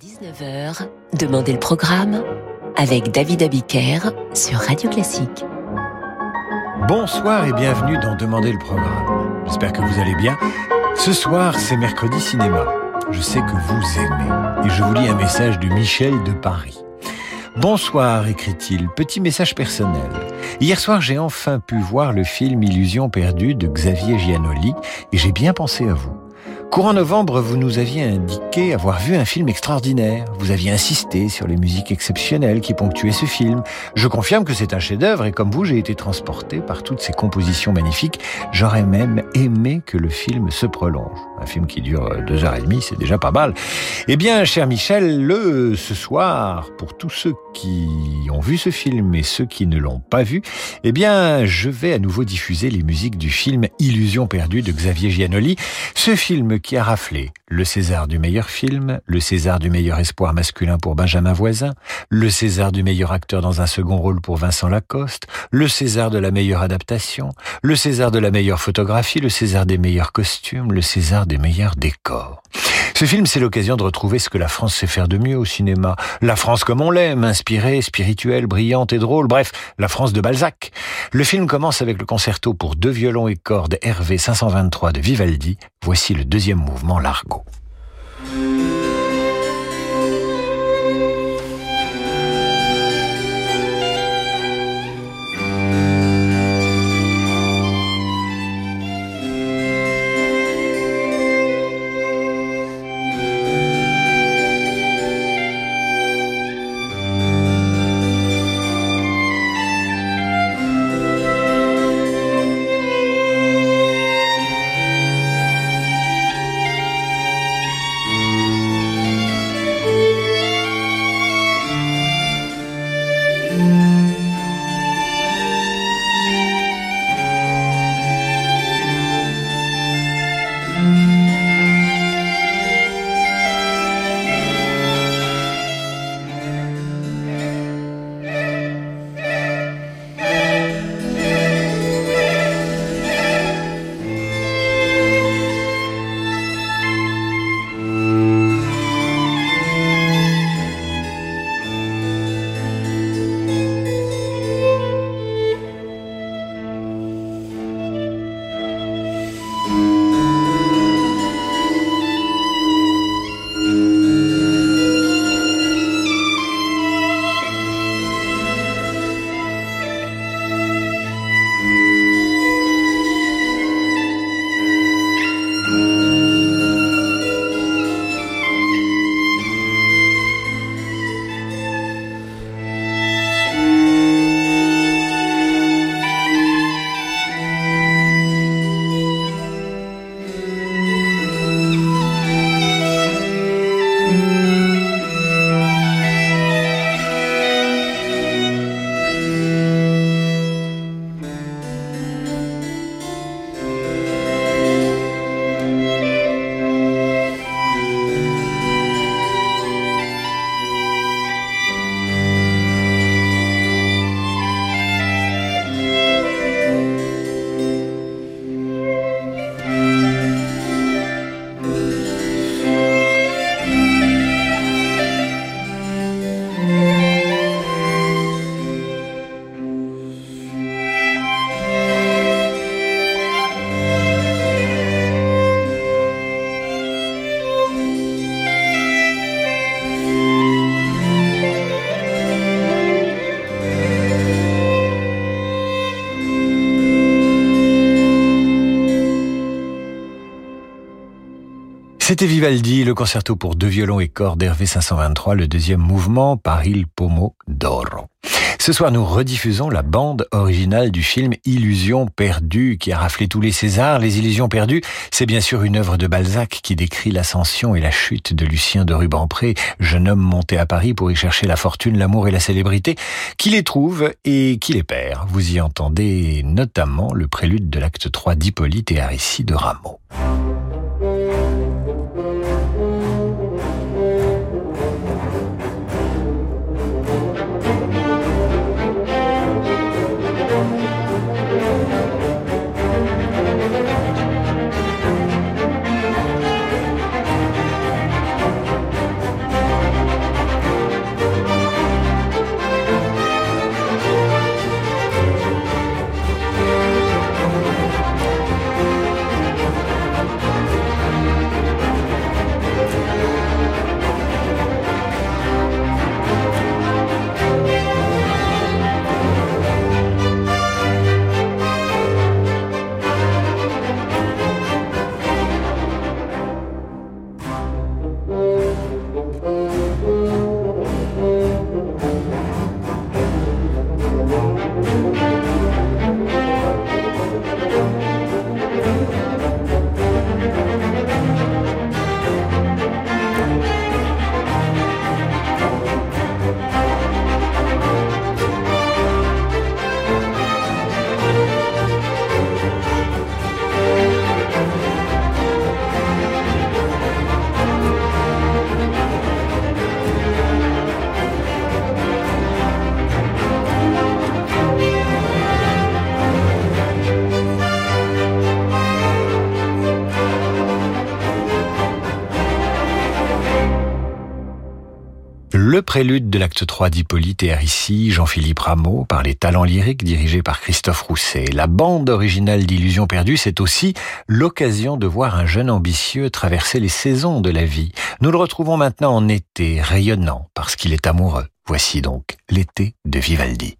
19h, Demandez le programme avec David Abiker sur Radio Classique. Bonsoir et bienvenue dans Demandez le programme. J'espère que vous allez bien. Ce soir, c'est mercredi cinéma. Je sais que vous aimez. Et je vous lis un message de Michel de Paris. Bonsoir, écrit-il. Petit message personnel. Hier soir, j'ai enfin pu voir le film Illusion perdue de Xavier Giannoli et j'ai bien pensé à vous. Courant novembre, vous nous aviez indiqué avoir vu un film extraordinaire. Vous aviez insisté sur les musiques exceptionnelles qui ponctuaient ce film. Je confirme que c'est un chef-d'œuvre et comme vous, j'ai été transporté par toutes ces compositions magnifiques. J'aurais même aimé que le film se prolonge. Un film qui dure deux heures et demie, c'est déjà pas mal. Eh bien, cher Michel, le ce soir, pour tous ceux qui ont vu ce film et ceux qui ne l'ont pas vu, eh bien, je vais à nouveau diffuser les musiques du film Illusion perdue de Xavier Giannoli. Ce film qui a raflé le César du meilleur film, le César du meilleur espoir masculin pour Benjamin Voisin, le César du meilleur acteur dans un second rôle pour Vincent Lacoste, le César de la meilleure adaptation, le César de la meilleure photographie, le César des meilleurs costumes, le César des meilleurs décors. Ce film, c'est l'occasion de retrouver ce que la France sait faire de mieux au cinéma. La France comme on l'aime, inspirée, spirituelle, brillante et drôle. Bref, la France de Balzac. Le film commence avec le concerto pour deux violons et cordes Hervé 523 de Vivaldi. Voici le deuxième mouvement, l'Argot. C'était Vivaldi, le concerto pour deux violons et cordes d'Hervé 523, le deuxième mouvement par Il Pomo d'Oro. Ce soir, nous rediffusons la bande originale du film Illusions perdues qui a raflé tous les Césars. Les Illusions perdues, c'est bien sûr une œuvre de Balzac qui décrit l'ascension et la chute de Lucien de Rubempré, jeune homme monté à Paris pour y chercher la fortune, l'amour et la célébrité, qui les trouve et qui les perd. Vous y entendez notamment le prélude de l'acte 3 d'Hippolyte et récit de Rameau. Prélude de l'acte 3 d'Hippolyte et ici Jean-Philippe Rameau, par les talents lyriques dirigés par Christophe Rousset. La bande originale d'Illusions perdues, c'est aussi l'occasion de voir un jeune ambitieux traverser les saisons de la vie. Nous le retrouvons maintenant en été, rayonnant, parce qu'il est amoureux. Voici donc l'été de Vivaldi.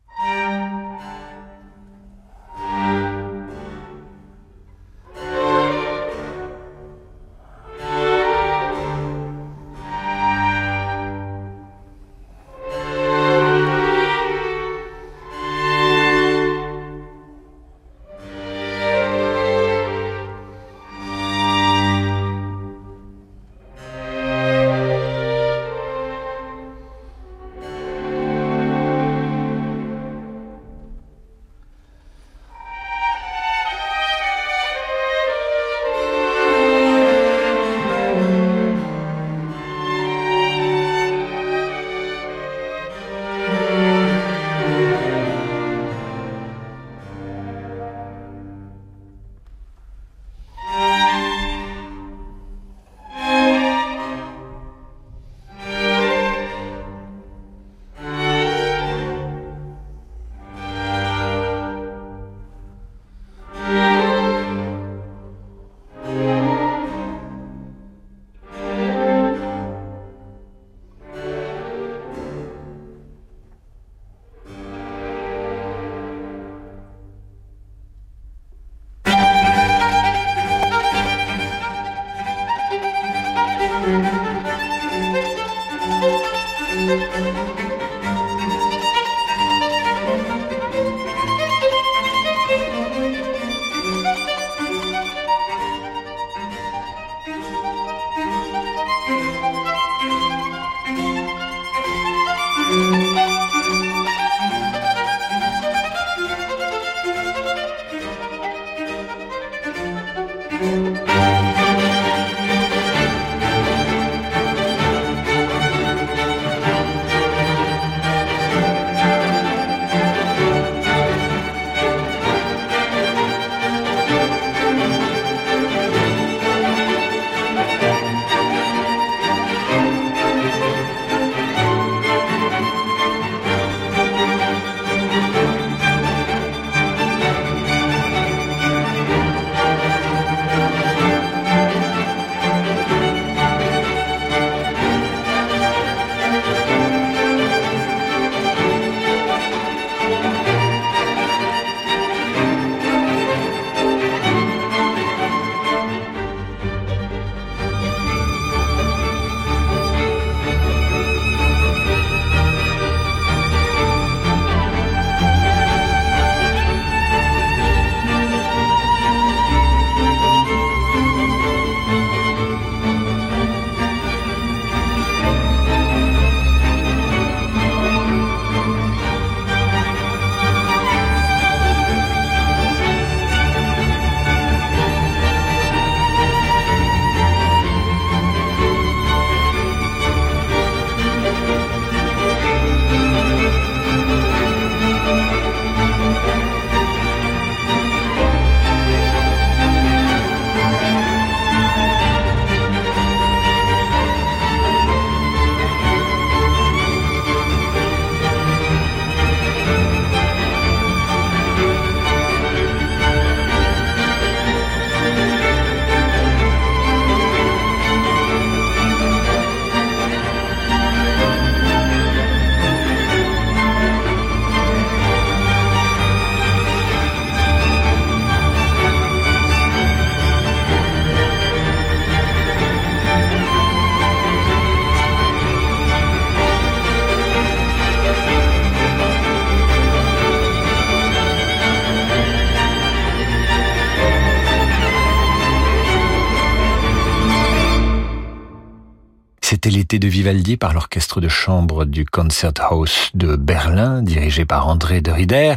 De Vivaldi par l'orchestre de chambre du Concerthaus de Berlin, dirigé par André de Rider.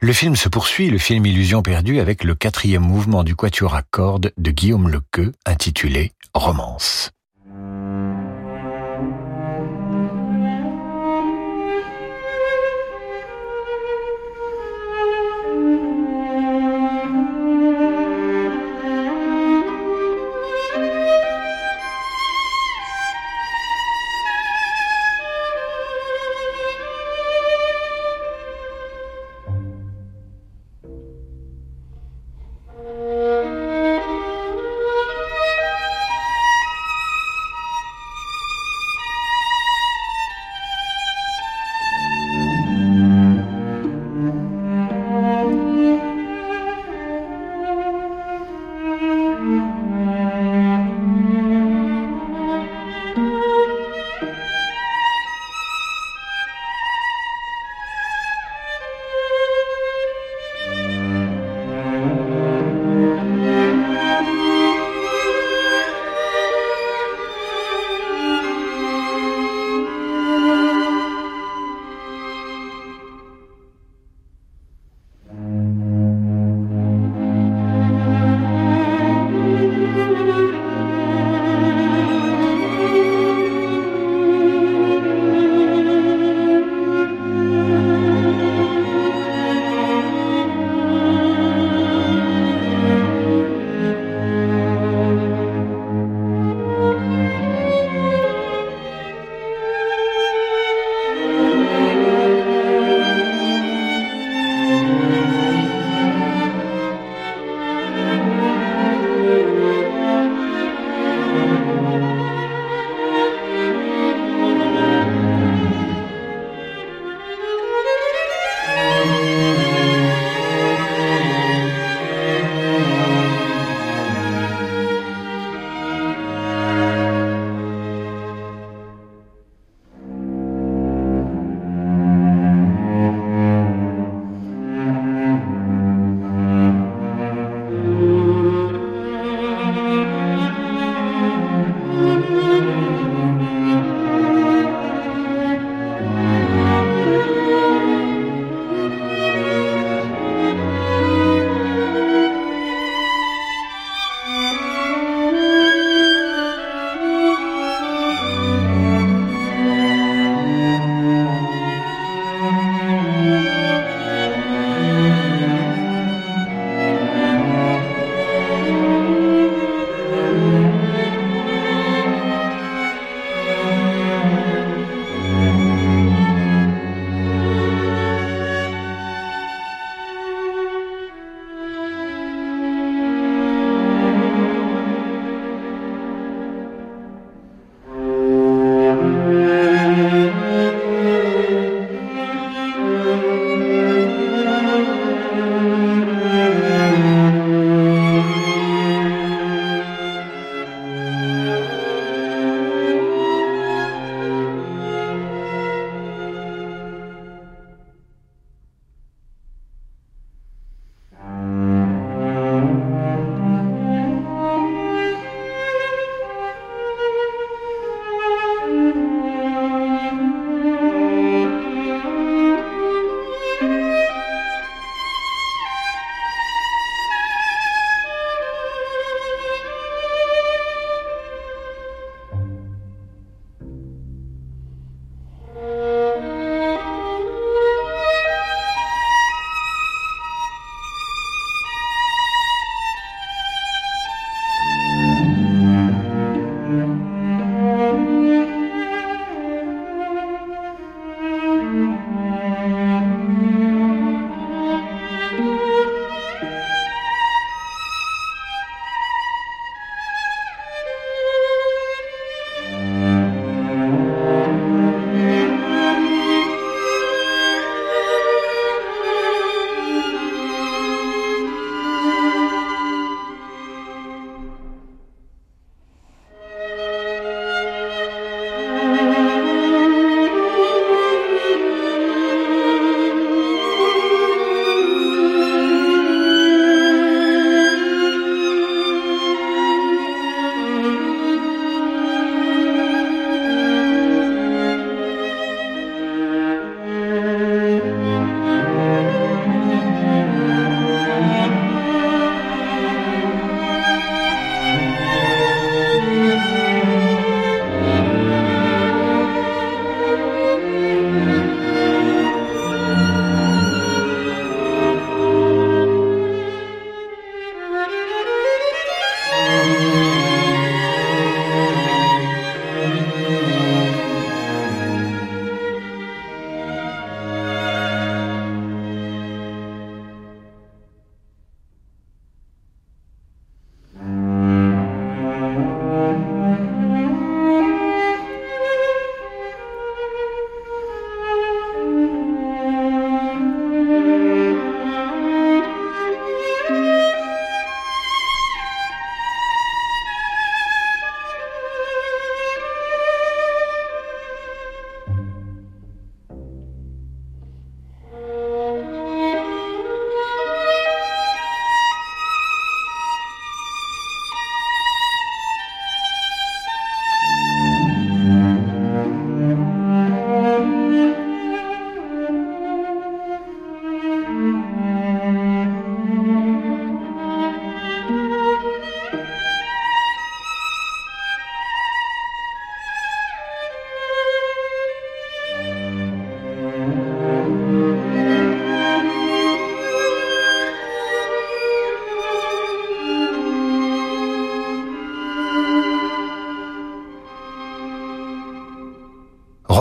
Le film se poursuit, le film Illusion perdue, avec le quatrième mouvement du quatuor à cordes de Guillaume Lequeux, intitulé Romance.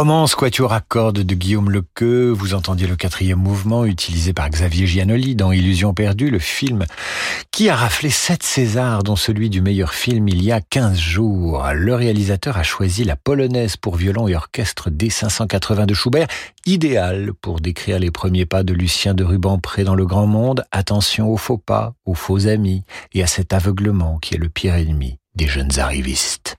Romance quatuor à cordes de Guillaume Lequeux, vous entendiez le quatrième mouvement utilisé par Xavier Giannoli dans Illusion perdue, le film qui a raflé sept Césars, dont celui du meilleur film il y a 15 jours. Le réalisateur a choisi la polonaise pour violon et orchestre D580 de Schubert, idéal pour décrire les premiers pas de Lucien de Rubempré dans le grand monde. Attention aux faux pas, aux faux amis et à cet aveuglement qui est le pire ennemi des jeunes arrivistes.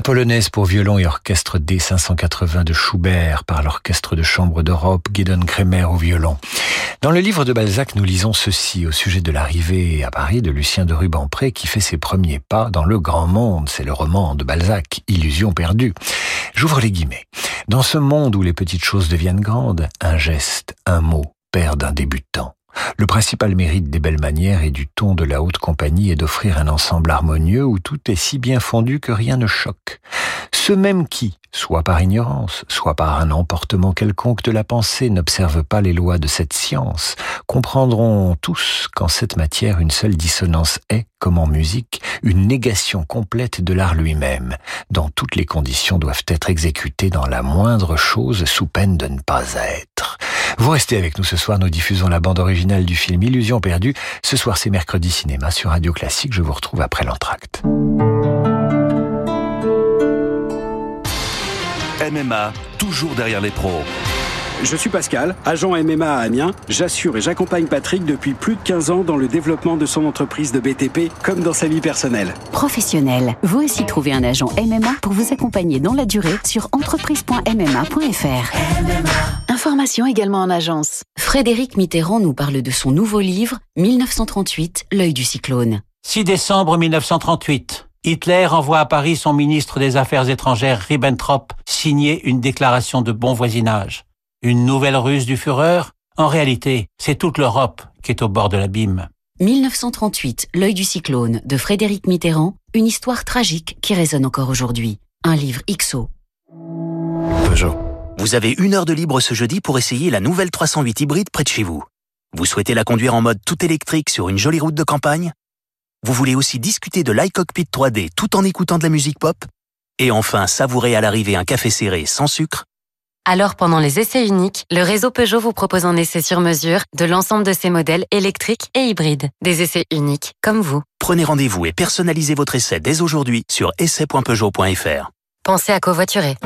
La polonaise pour violon et orchestre D580 de Schubert par l'Orchestre de chambre d'Europe, Gideon Kremer au violon. Dans le livre de Balzac, nous lisons ceci au sujet de l'arrivée à Paris de Lucien de Rubempré qui fait ses premiers pas dans le grand monde. C'est le roman de Balzac, Illusion perdue. J'ouvre les guillemets. Dans ce monde où les petites choses deviennent grandes, un geste, un mot perdent un débutant. Le principal mérite des belles manières et du ton de la haute compagnie est d'offrir un ensemble harmonieux où tout est si bien fondu que rien ne choque. Ceux mêmes qui, soit par ignorance, soit par un emportement quelconque de la pensée, n'observent pas les lois de cette science, comprendront tous qu'en cette matière une seule dissonance est, comme en musique, une négation complète de l'art lui-même, dont toutes les conditions doivent être exécutées dans la moindre chose sous peine de ne pas être. Vous restez avec nous ce soir, nous diffusons la bande originale du film Illusion perdue. Ce soir c'est mercredi cinéma sur Radio Classique, je vous retrouve après l'entracte. MMA, toujours derrière les pros. Je suis Pascal, agent MMA à Amiens. J'assure et j'accompagne Patrick depuis plus de 15 ans dans le développement de son entreprise de BTP comme dans sa vie personnelle. Professionnel, vous aussi trouvez un agent MMA pour vous accompagner dans la durée sur entreprise.mma.fr. Information également en agence. Frédéric Mitterrand nous parle de son nouveau livre 1938, l'œil du cyclone. 6 décembre 1938. Hitler envoie à Paris son ministre des Affaires étrangères Ribbentrop signer une déclaration de bon voisinage. Une nouvelle ruse du Führer? En réalité, c'est toute l'Europe qui est au bord de l'abîme. 1938, L'œil du cyclone de Frédéric Mitterrand, une histoire tragique qui résonne encore aujourd'hui. Un livre XO. Peugeot. Vous avez une heure de libre ce jeudi pour essayer la nouvelle 308 hybride près de chez vous. Vous souhaitez la conduire en mode tout électrique sur une jolie route de campagne? Vous voulez aussi discuter de l'iCockpit 3D tout en écoutant de la musique pop? Et enfin savourer à l'arrivée un café serré sans sucre? Alors pendant les essais uniques, le réseau Peugeot vous propose un essai sur mesure de l'ensemble de ses modèles électriques et hybrides. Des essais uniques, comme vous. Prenez rendez-vous et personnalisez votre essai dès aujourd'hui sur essai.peugeot.fr. Pensez à covoiturer.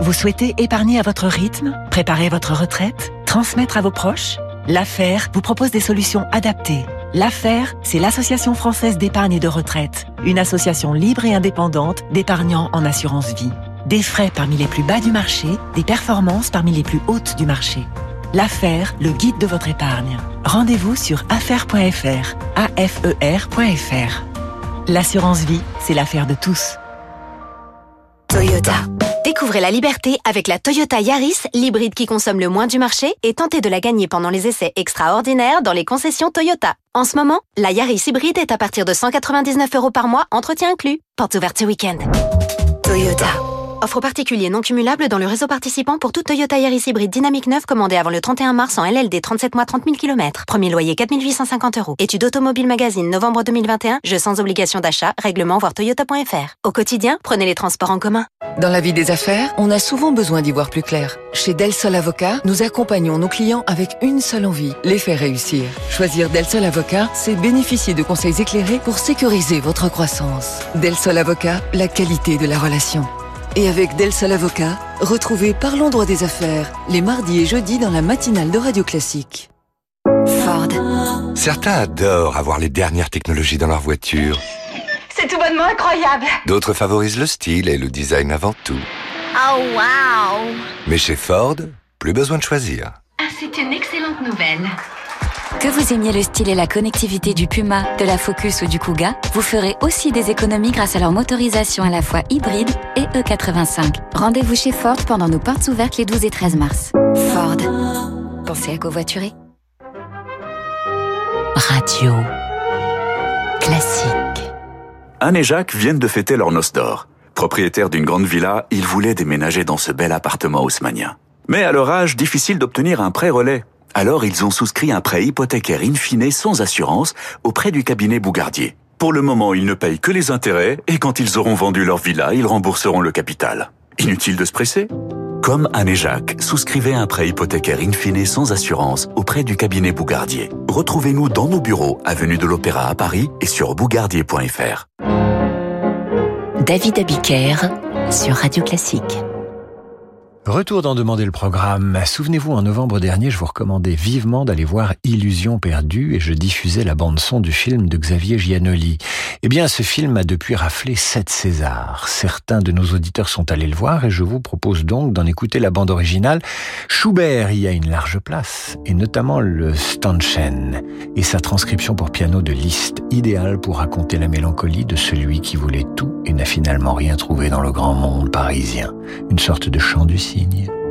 Vous souhaitez épargner à votre rythme, préparer votre retraite, transmettre à vos proches? L'affaire vous propose des solutions adaptées. L'affaire, c'est l'Association française d'épargne et de retraite, une association libre et indépendante d'épargnants en assurance vie. Des frais parmi les plus bas du marché, des performances parmi les plus hautes du marché. L'affaire, le guide de votre épargne. Rendez-vous sur affaire.fr, afer.fr. L'assurance vie, c'est l'affaire de tous. Toyota. Découvrez la liberté avec la Toyota Yaris, l'hybride qui consomme le moins du marché et tentez de la gagner pendant les essais extraordinaires dans les concessions Toyota. En ce moment, la Yaris hybride est à partir de 199 euros par mois, entretien inclus. Porte ouverte ce week-end. Toyota. Offre particulier non cumulable dans le réseau participant pour tout Toyota Yaris hybride dynamique 9 commandé avant le 31 mars en LLD 37 mois 30 000 km. Premier loyer 4850 euros. Étude Automobile Magazine novembre 2021. Jeu sans obligation d'achat. Règlement voir toyota.fr. Au quotidien, prenez les transports en commun. Dans la vie des affaires, on a souvent besoin d'y voir plus clair. Chez Del Sol Avocat, nous accompagnons nos clients avec une seule envie, les faire réussir. Choisir Del Sol Avocat, c'est bénéficier de conseils éclairés pour sécuriser votre croissance. Del Sol Avocat, la qualité de la relation. Et avec Del Sol Avocat, retrouvez Parlons droit des affaires les mardis et jeudis dans la matinale de Radio Classique. Ford. Certains adorent avoir les dernières technologies dans leur voiture. C'est tout bonnement incroyable. D'autres favorisent le style et le design avant tout. Oh wow. Mais chez Ford, plus besoin de choisir. Ah, c'est une excellente nouvelle. Que vous aimiez le style et la connectivité du Puma, de la Focus ou du Kuga, vous ferez aussi des économies grâce à leur motorisation à la fois hybride et E85. Rendez-vous chez Ford pendant nos portes ouvertes les 12 et 13 mars. Ford. Pensez à covoiturer. Radio. Classique. Anne et Jacques viennent de fêter leur noce d'or. Propriétaires d'une grande villa, ils voulaient déménager dans ce bel appartement haussmanien. Mais à leur âge, difficile d'obtenir un prêt relais. Alors ils ont souscrit un prêt hypothécaire in fine sans assurance auprès du cabinet Bougardier. Pour le moment, ils ne payent que les intérêts et quand ils auront vendu leur villa, ils rembourseront le capital. Inutile de se presser Comme Anne et Jacques, souscrivez un prêt hypothécaire in fine sans assurance auprès du cabinet Bougardier. Retrouvez-nous dans nos bureaux, avenue de l'Opéra à Paris et sur bougardier.fr. David Abiker sur Radio Classique. Retour d'en demander le programme. Souvenez-vous, en novembre dernier, je vous recommandais vivement d'aller voir Illusion perdue et je diffusais la bande-son du film de Xavier Giannoli. Eh bien, ce film a depuis raflé sept Césars. Certains de nos auditeurs sont allés le voir et je vous propose donc d'en écouter la bande originale. Schubert y a une large place et notamment le Stanchen et sa transcription pour piano de Liszt, idéale pour raconter la mélancolie de celui qui voulait tout et n'a finalement rien trouvé dans le grand monde parisien. Une sorte de chant du ciel 一念。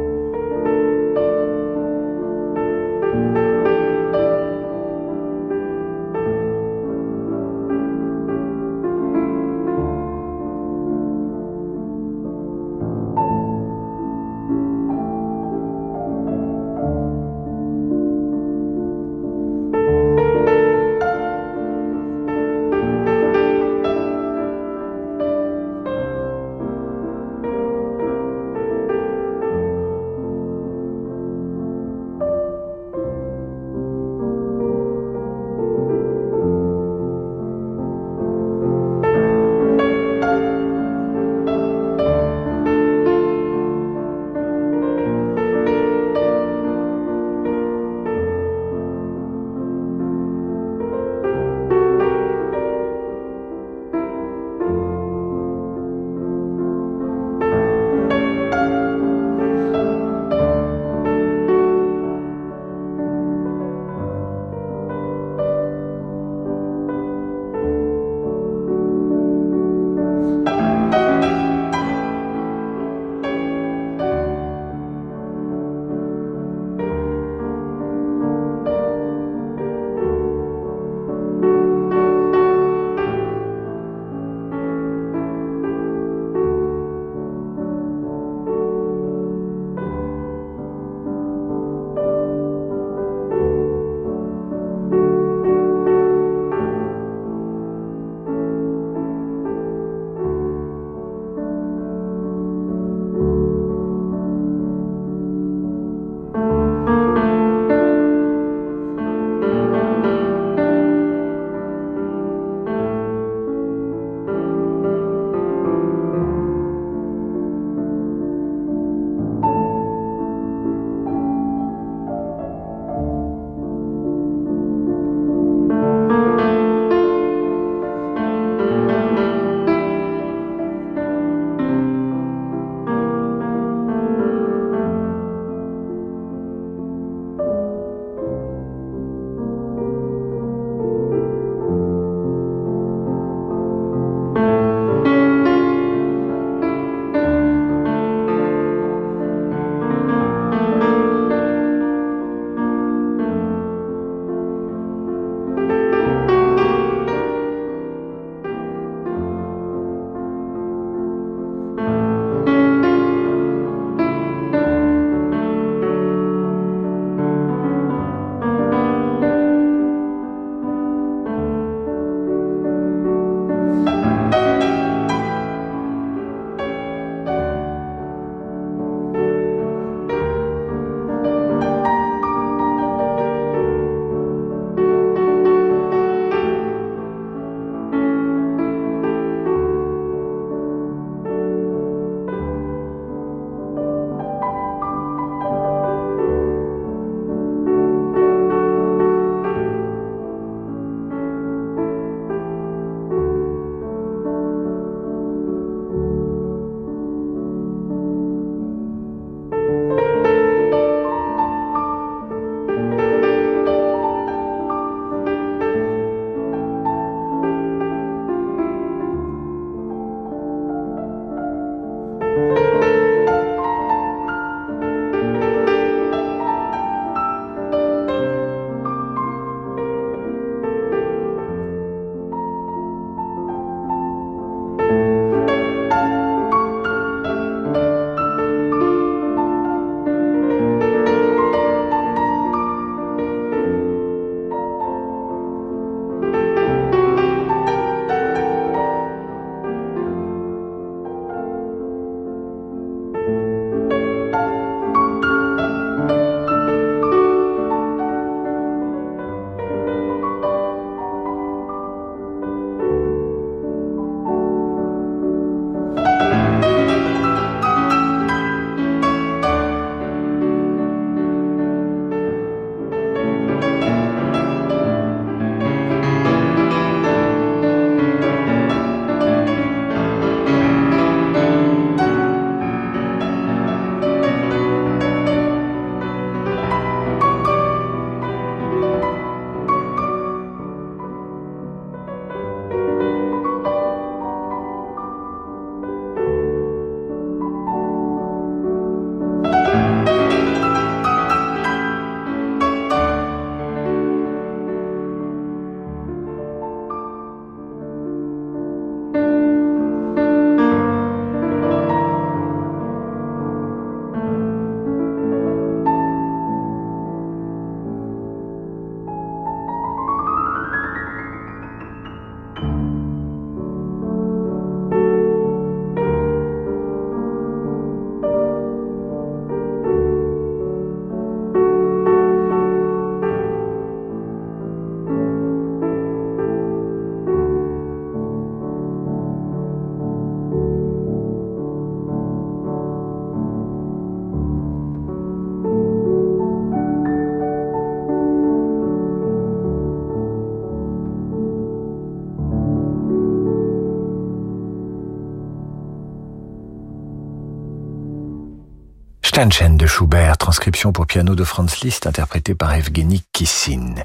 Stanchen de Schubert, transcription pour piano de Franz Liszt, interprété par Evgeny Kissin.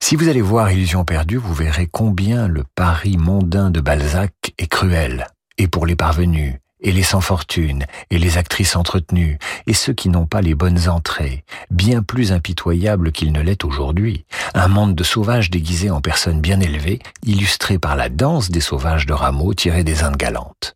Si vous allez voir Illusion perdue, vous verrez combien le Paris mondain de Balzac est cruel. Et pour les parvenus, et les sans fortune, et les actrices entretenues, et ceux qui n'ont pas les bonnes entrées, bien plus impitoyable qu'il ne l'est aujourd'hui. Un monde de sauvages déguisés en personnes bien élevées, illustré par la danse des sauvages de Rameau tirée des Indes galantes.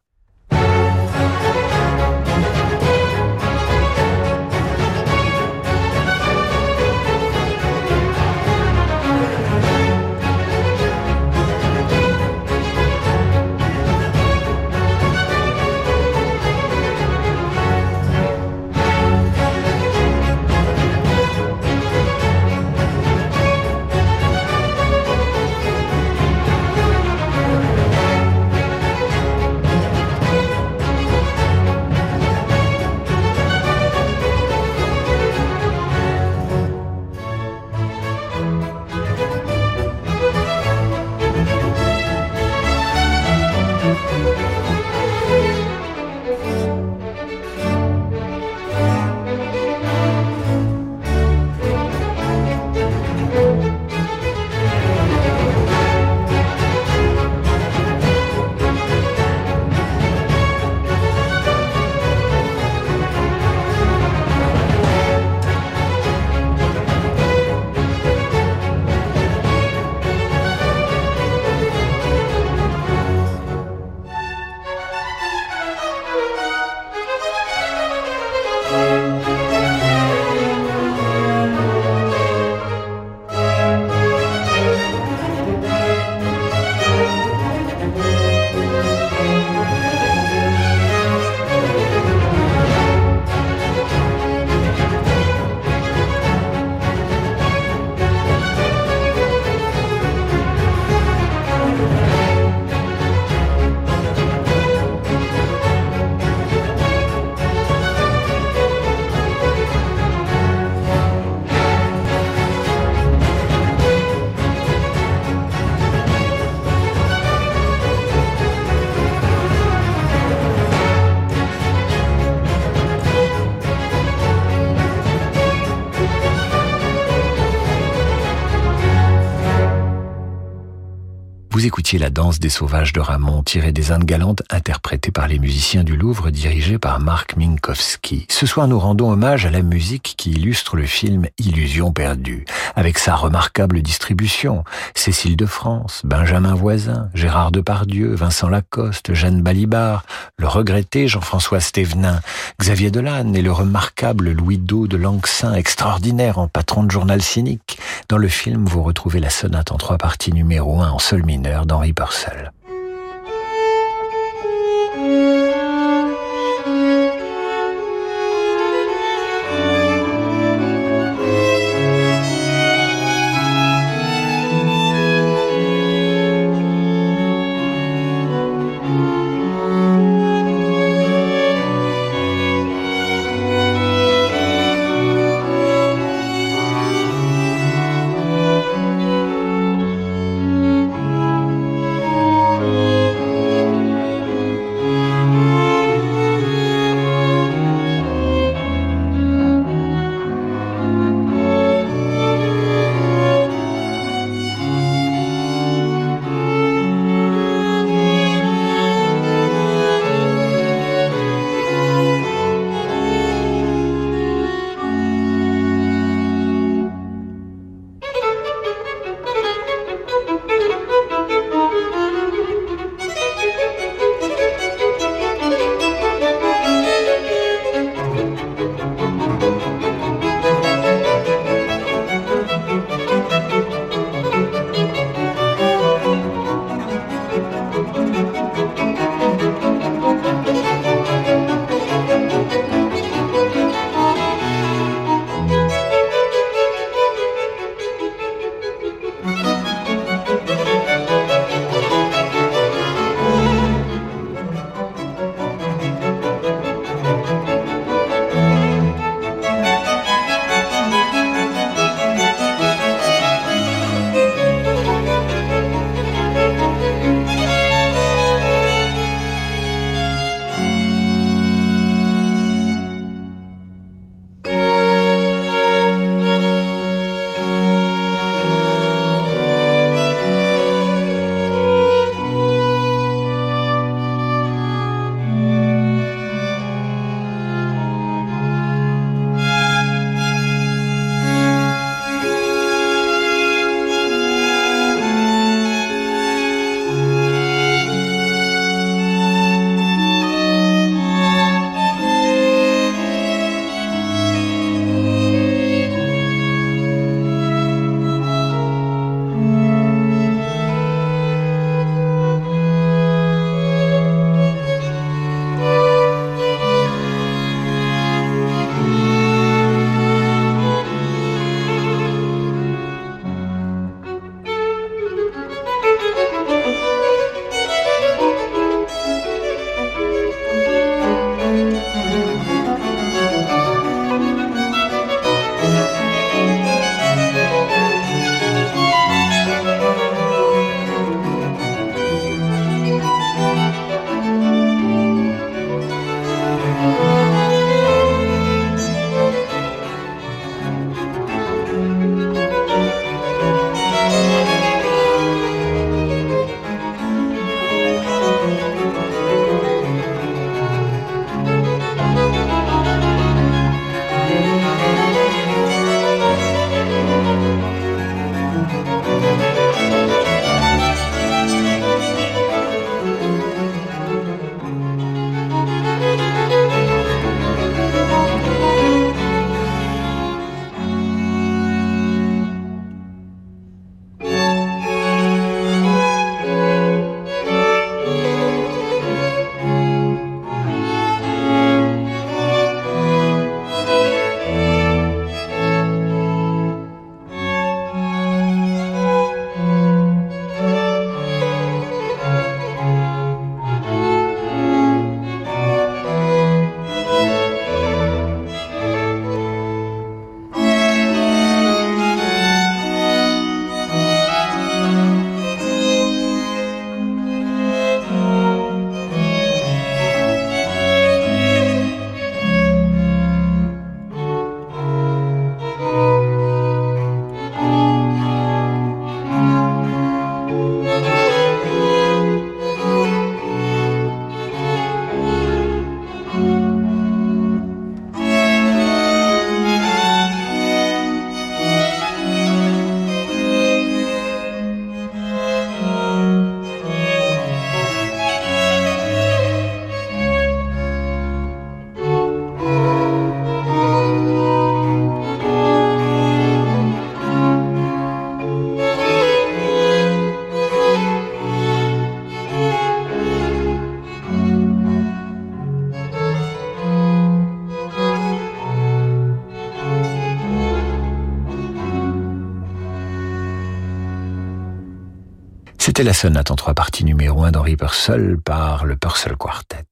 Écoutiez la danse des sauvages de Ramon tirée des Indes galantes interprétée par les musiciens du Louvre dirigés par Marc Minkowski. Ce soir, nous rendons hommage à la musique qui illustre le film Illusion perdue, avec sa remarquable distribution. Cécile de France, Benjamin Voisin, Gérard Depardieu, Vincent Lacoste, Jeanne Balibar, le regretté Jean-François Stévenin, Xavier Delanne et le remarquable Louis Do de Langsin, extraordinaire en patron de journal cynique. Dans le film, vous retrouvez la sonate en trois parties numéro un en sol mineur d'Henri Purcell. La sonate en trois parties numéro un d'Henri Purcell par le Purcell Quartet.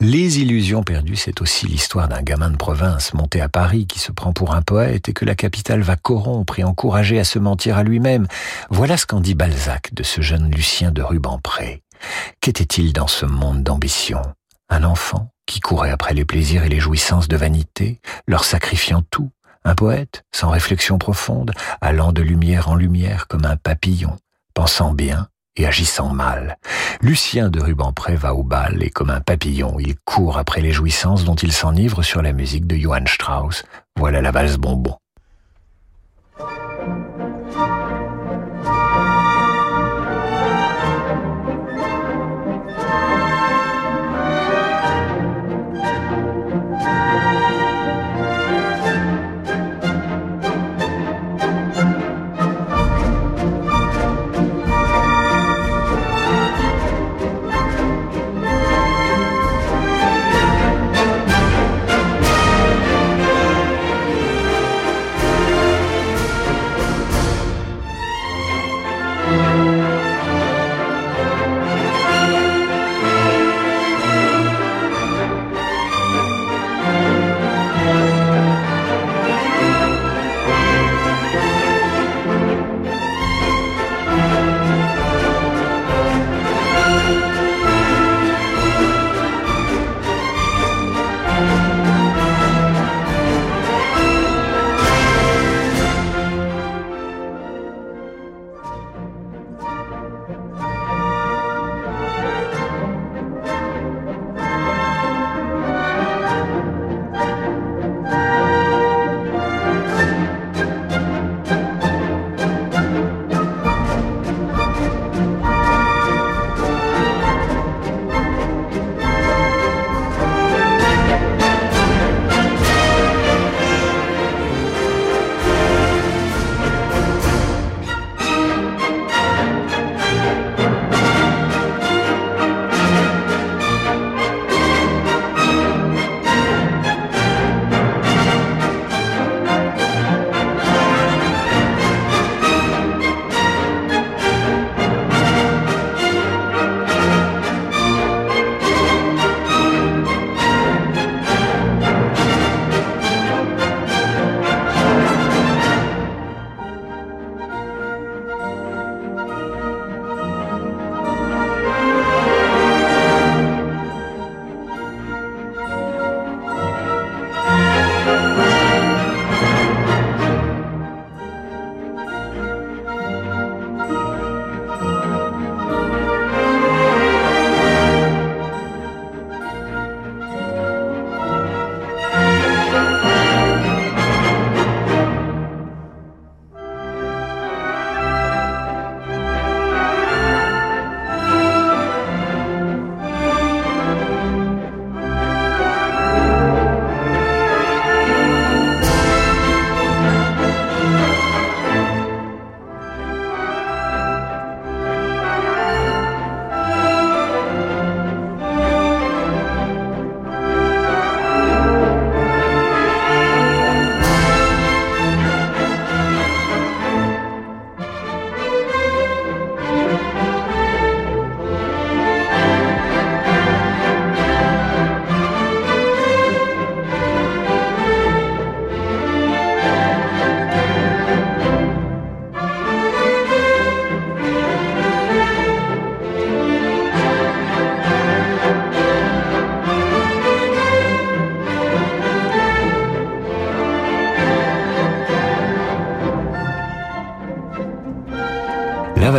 Les illusions perdues, c'est aussi l'histoire d'un gamin de province monté à Paris qui se prend pour un poète et que la capitale va corrompre et encourager à se mentir à lui-même. Voilà ce qu'en dit Balzac de ce jeune Lucien de Rubempré. Qu'était-il dans ce monde d'ambition? Un enfant qui courait après les plaisirs et les jouissances de vanité, leur sacrifiant tout, un poète, sans réflexion profonde, allant de lumière en lumière comme un papillon, pensant bien et agissant mal. Lucien de Rubempré va au bal et comme un papillon, il court après les jouissances dont il s'enivre sur la musique de Johann Strauss. Voilà la valse bonbon.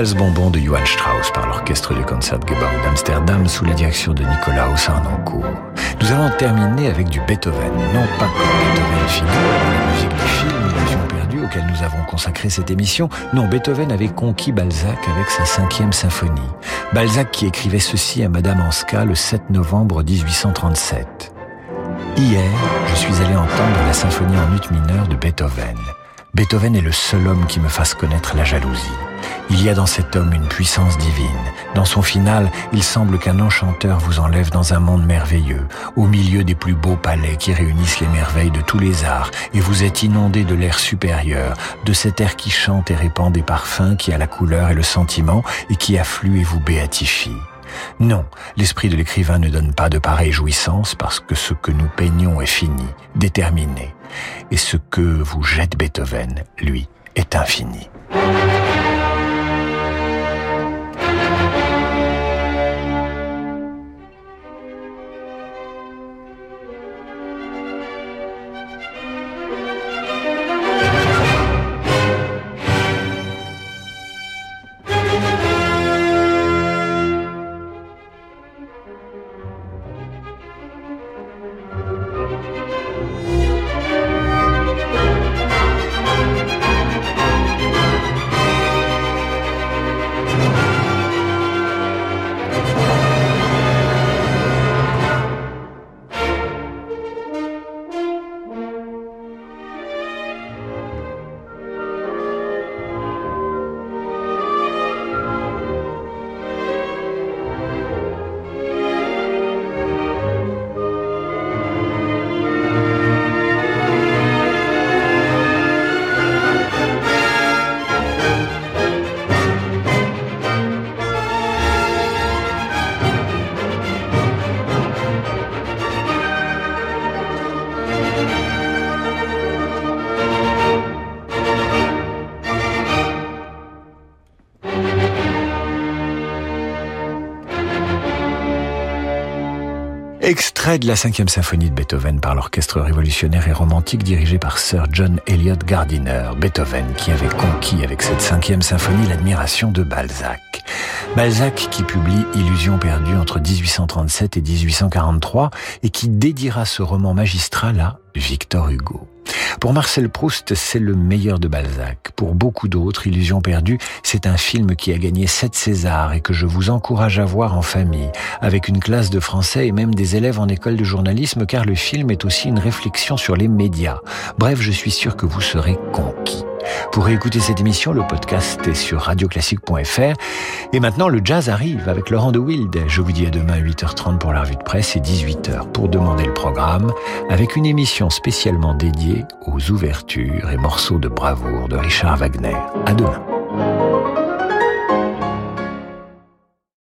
Valse bonbon de Johann Strauss par l'orchestre du Concertgebouw d'Amsterdam sous la direction de Nicolas Sarnancourt. Nous allons terminer avec du Beethoven, non pas comme Beethoven fini, la musique du film L'illusion perdue auquel nous avons consacré cette émission. Non, Beethoven avait conquis Balzac avec sa cinquième symphonie. Balzac qui écrivait ceci à Madame Anska le 7 novembre 1837. Hier, je suis allé entendre la symphonie en ut mineur de Beethoven. Beethoven est le seul homme qui me fasse connaître la jalousie. Il y a dans cet homme une puissance divine. Dans son final, il semble qu'un enchanteur vous enlève dans un monde merveilleux, au milieu des plus beaux palais qui réunissent les merveilles de tous les arts, et vous êtes inondé de l'air supérieur, de cet air qui chante et répand des parfums, qui a la couleur et le sentiment, et qui afflue et vous béatifie. Non, l'esprit de l'écrivain ne donne pas de pareille jouissance parce que ce que nous peignons est fini, déterminé. Et ce que vous jette Beethoven, lui, est infini. Extrait de la cinquième symphonie de Beethoven par l'orchestre révolutionnaire et romantique dirigé par Sir John Eliot Gardiner. Beethoven qui avait conquis avec cette cinquième symphonie l'admiration de Balzac. Balzac qui publie Illusions perdues entre 1837 et 1843 et qui dédiera ce roman magistral à Victor Hugo. Pour Marcel Proust, c'est le meilleur de Balzac. Pour beaucoup d'autres, Illusions perdues, c'est un film qui a gagné sept Césars et que je vous encourage à voir en famille, avec une classe de français et même des élèves en école de journalisme, car le film est aussi une réflexion sur les médias. Bref, je suis sûr que vous serez conquis. Pour écouter cette émission, le podcast est sur radioclassique.fr. Et maintenant, le jazz arrive avec Laurent de Wild. Je vous dis à demain 8h30 pour la revue de presse et 18h pour demander le programme avec une émission spécialement dédiée aux ouvertures et morceaux de bravoure de Richard Wagner. À demain.